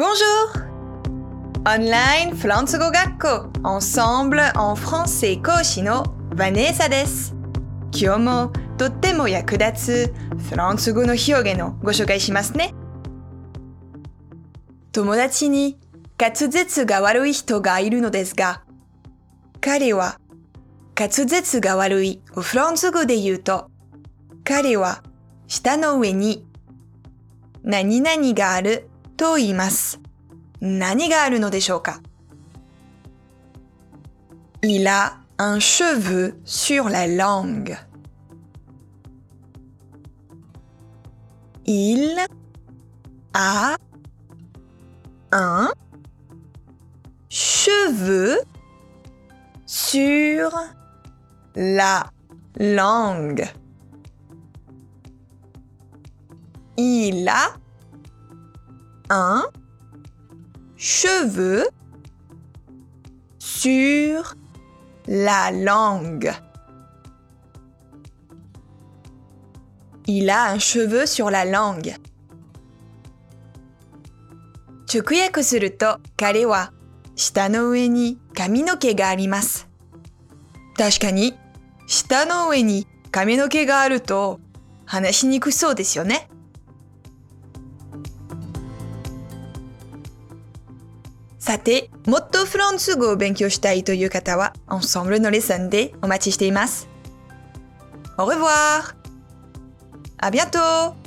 Bonjour! Online フランス語学校 Ensemble en français 講師のヴァネーサです。今日もとっても役立つフランス語の表現をご紹介しますね。友達に滑舌が悪い人がいるのですが、彼は滑舌が悪いをフランス語で言うと、彼は舌の上に何々があると言います。何があるのでしょうか Il a un cheveu sur la langue. Il a un cheveu sur la langue. Il a un cheveu sur la langue. Il a un cheveu sur la langue. 直訳すると彼は舌の上に髪の毛があります。確かに舌の上に髪の毛があると話しにくそうですよね。さて、もっとフランス語を勉強したいという方は、Ensemble のレッスンでお待ちしています。Au revoir! À bientôt!